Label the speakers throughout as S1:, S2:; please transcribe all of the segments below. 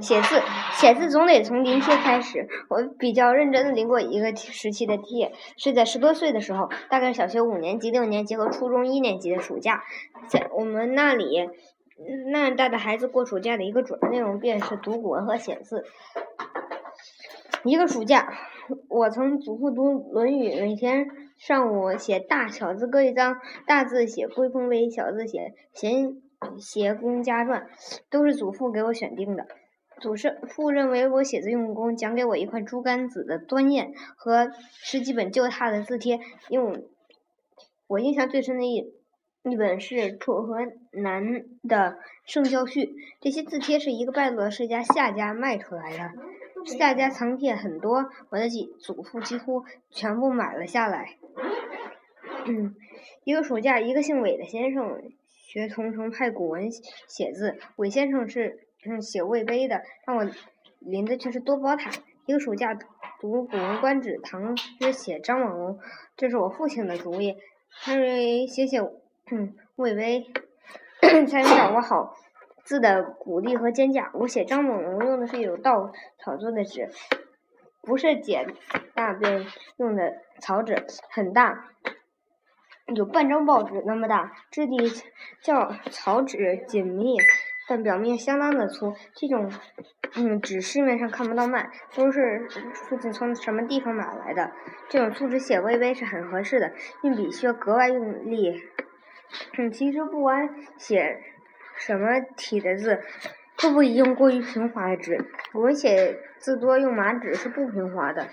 S1: 写字，写字总得从临帖开始。我比较认真的临过一个时期的帖，是在十多岁的时候，大概小学五年级、六年级和初中一年级的暑假，在我们那里，那样大的孩子过暑假的一个主要内容便是读古文和写字。一个暑假，我从祖父读《论语》，每天上午写大小字各一张，大字写“归风微”，小字写“贤写公家传”，都是祖父给我选定的。祖父认为我写字用功，奖给我一块猪肝子的端砚和十几本旧拓的字帖。用我印象最深的一一本是楚河南的圣教序，这些字帖是一个败落的世家夏家卖出来的。夏家藏帖很多，我的几祖父几乎全部买了下来。嗯，一个暑假，一个姓韦的先生学桐城派古文写字。韦先生是嗯写魏碑的，让我临的却是多宝塔。一个暑假读《古文观止》，唐诗写张猛龙，这是我父亲的主意。他认为写写魏碑才能掌握好。字的骨力和肩架，我写张猛龙用的是有稻草做的纸，不是剪大便用的草纸，很大，有半张报纸那么大，质地较草纸紧密，但表面相当的粗。这种嗯纸市面上看不到卖，都是父亲从什么地方买来的。这种粗纸写微微是很合适的，用笔需要格外用力。嗯，其实不管写。什么体的字都不宜用过于平滑的纸。我们写字多用麻纸是不平滑的。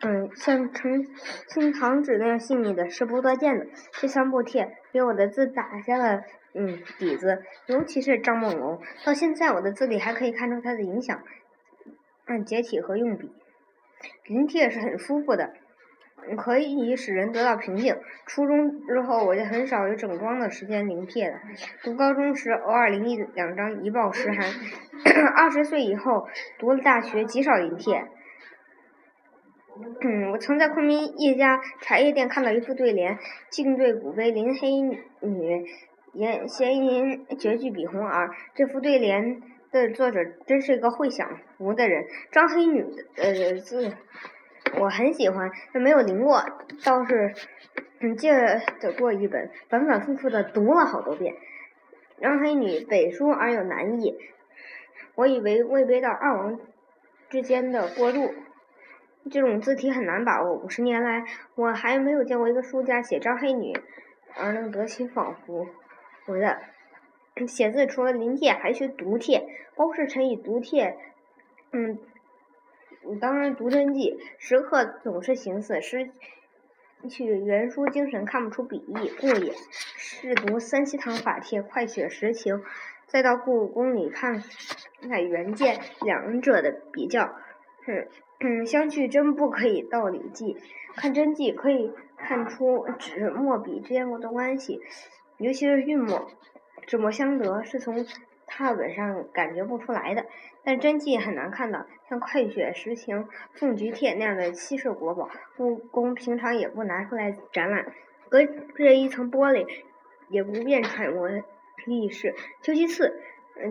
S1: 嗯，像成新糖纸那样细腻的是不多见的。这三部帖给我的字打下了嗯底子，尤其是张梦龙，到现在我的字里还可以看出他的影响。嗯，结体和用笔，临帖是很舒服的。可以使人得到平静。初中之后，我就很少有整装的时间临帖了。读高中时，偶尔临一两张，一报十寒。二十岁以后，读了大学，极少临帖。嗯，我曾在昆明一家茶叶店看到一副对联：“静对古碑临黑女，言闲吟绝句比红儿。”这副对联的作者真是一个会享福的人。张黑女的字。我很喜欢，但没有临过，倒是借得过一本，反反复复的读了好多遍。张黑女北书而有南意，我以为魏碑到二王之间的过渡，这种字体很难把握。五十年来，我还没有见过一个书家写张黑女而能得其仿佛。我的写字除了临帖，还学读帖。包世臣以读帖，嗯。当然，读真迹时刻总是形似失去原书精神，看不出笔意，故也。是读三希堂法帖，快写实情，再到故宫里看看原件，两者的比较，嗯嗯，相去真不可以道理记。看真迹可以看出纸墨笔之间的关系，尤其是韵墨，纸墨相得，是从。拓本上感觉不出来的，但真迹很难看到。像《快雪时晴》《凤菊帖》那样的稀世国宝，故宫平常也不拿出来展览。隔着一层玻璃，也不便揣摩历史。究其次，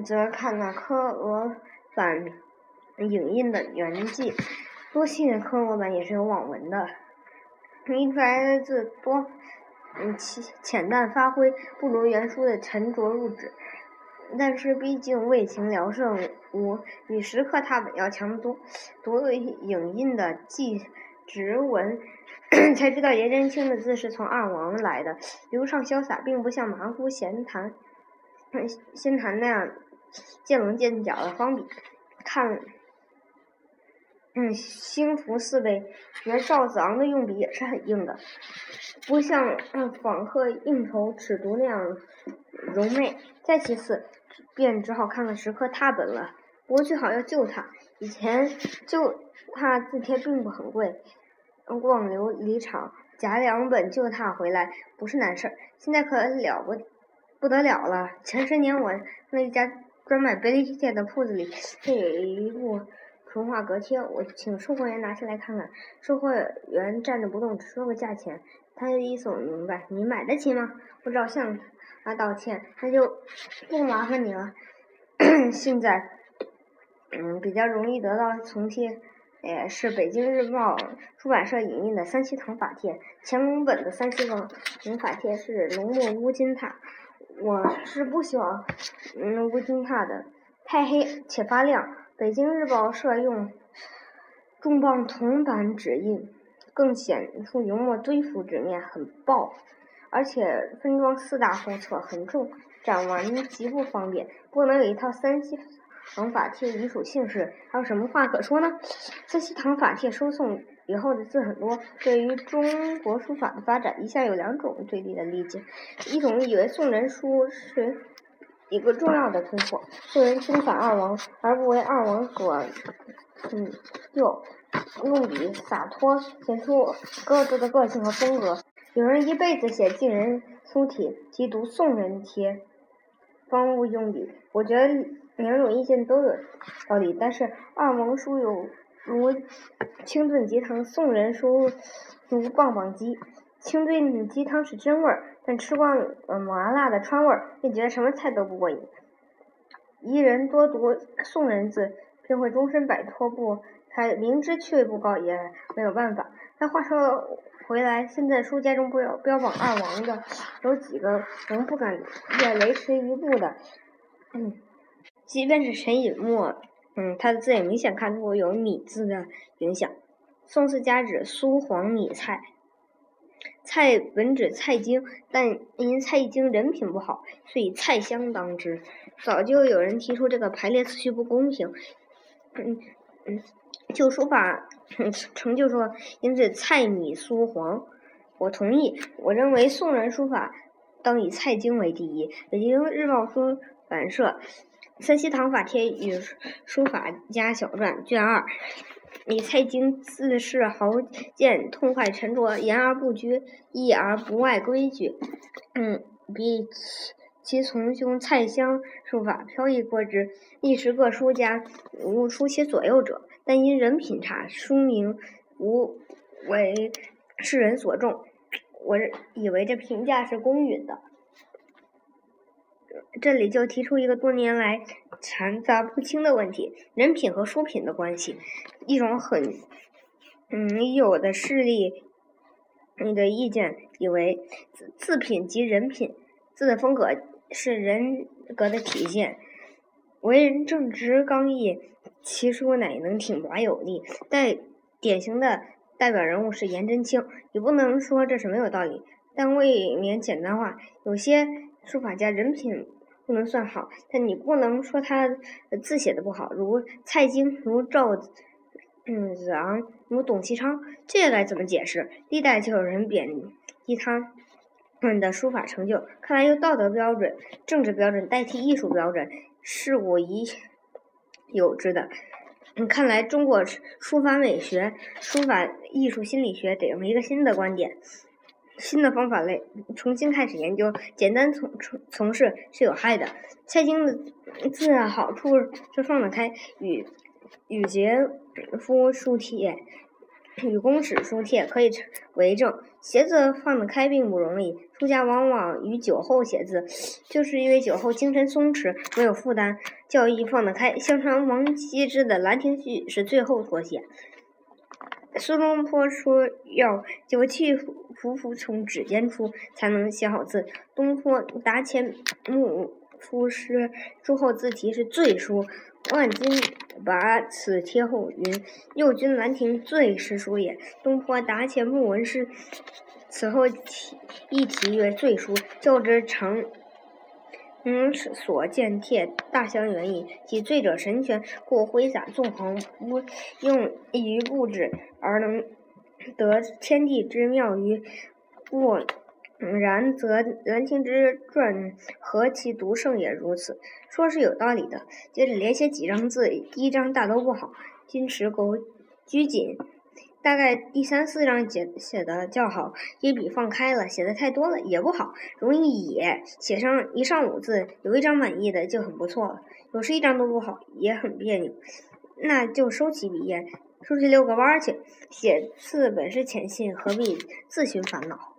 S1: 则看那科俄版影印的原迹，多信科俄版也是有网文的，印出来的字多，嗯浅浅淡发挥，不如原书的沉着入纸。但是毕竟为情聊胜无，比石刻拓本要强得多。读了影印的记直文，才知道颜真卿的字是从二王来的，流畅潇洒，并不像马虎闲谈、闲谈那样见棱见角的方笔。看，嗯，兴福四碑，觉赵子昂的用笔也是很硬的，不像仿刻应酬尺牍那样柔媚。再其次。便只好看看石刻拓本了。不过最好要旧拓，以前旧拓字帖并不很贵，逛琉璃厂夹两本旧拓回来不是难事儿。现在可了不不得了了。前十年我那一家专卖碑帖的铺子里，就有一部纯化格帖，我请售货员拿下来看看。售货员站着不动，只说个价钱。他一总明白，你买得起吗？我照向他道歉，那就不麻烦你了。现在嗯，比较容易得到从帖，也是北京日报出版社引印的三希堂法帖。前本的三希堂法帖是浓墨乌金拓，我是不喜欢嗯乌金拓的，太黑且发亮。北京日报社用重磅铜版纸印，更显出油墨堆浮纸面很薄。而且分装四大后册很重，展完极不方便。不能有一套三希堂法帖遗属姓氏，还有什么话可说呢？三希堂法帖收送以后的字很多，对于中国书法的发展，一向有两种对立的理解：一种以为宋人书是一个重要的突破，宋人称反二王，而不为二王所嗯就，用笔洒脱，显出各自的个性和风格。有人一辈子写晋人书体，即读宋人帖，方勿用笔。我觉得两种意见都有道理，但是二王书有如清炖鸡汤，宋人书如棒棒鸡。清炖鸡汤是真味儿，但吃惯了麻辣的川味儿，便觉得什么菜都不过瘾。一人多读宋人字，便会终身摆脱不开，明知趣味不高，也没有办法。但话说。回来，现在书家中标标榜二王的有几个，能不敢也雷池一步的。嗯，即便是陈尹墨，嗯，他的字也明显看出有米字的影响。宋四家指苏黄米蔡，蔡本指蔡京，但因蔡京人品不好，所以蔡襄当之。早就有人提出这个排列次序不公平。嗯嗯。就书法 成就说，因此蔡米苏黄，我同意。我认为宋人书法当以蔡京为第一。北京日报出版社《三希堂法帖与书法家小传》卷二，以蔡京自恃豪健，痛快沉着，言而不拘，意而不外规矩。嗯，比其其从兄蔡襄书法飘逸过之。一时各书家无出其左右者。但因人品差，书名无为世人所重。我以为这评价是公允的。这里就提出一个多年来残杂不清的问题：人品和书品的关系。一种很嗯有的势力你的意见，以为字品及人品，字的风格是人格的体现。为人正直刚毅，其书乃能挺拔有力。代典型的代表人物是颜真卿，你不能说这是没有道理，但未免简单化。有些书法家人品不能算好，但你不能说他字写的不好，如蔡京，如赵嗯子昂，如董其昌，这该怎么解释？历代就有人贬低他们的书法成就，看来用道德标准、政治标准代替艺术标准。是我已有之的。看来中国书法美学、书法艺术心理学得用一个新的观点、新的方法类重新开始研究。简单从从从事是有害的。蔡京的字好处是放得开，与与杰夫书帖。与公使书帖可以为证，写字放得开并不容易。书家往往于酒后写字，就是因为酒后精神松弛，没有负担，较易放得开。相传王羲之的《兰亭序》是最后所写。苏东坡说要酒气浮浮从指尖出，才能写好字。东坡答前幕出师，朱后自题是醉书。万金拔此帖后云：“右军兰亭醉诗书也。”东坡答前木文诗，此后题一题曰醉书。较之常嗯所见帖，大相远矣。即醉者神全，故挥洒纵横，不用于布置，而能得天地之妙于物。然则《兰亭之传》何其独胜也如此，说是有道理的。接着连写几张字，第一张大都不好，矜持苟拘谨。大概第三四张写写的较好，一笔放开了，写的太多了也不好，容易野。写上一上午字，有一张满意的就很不错了。有时一张都不好，也很别扭，那就收起笔砚，出去遛个弯去。写字本是浅信，何必自寻烦恼？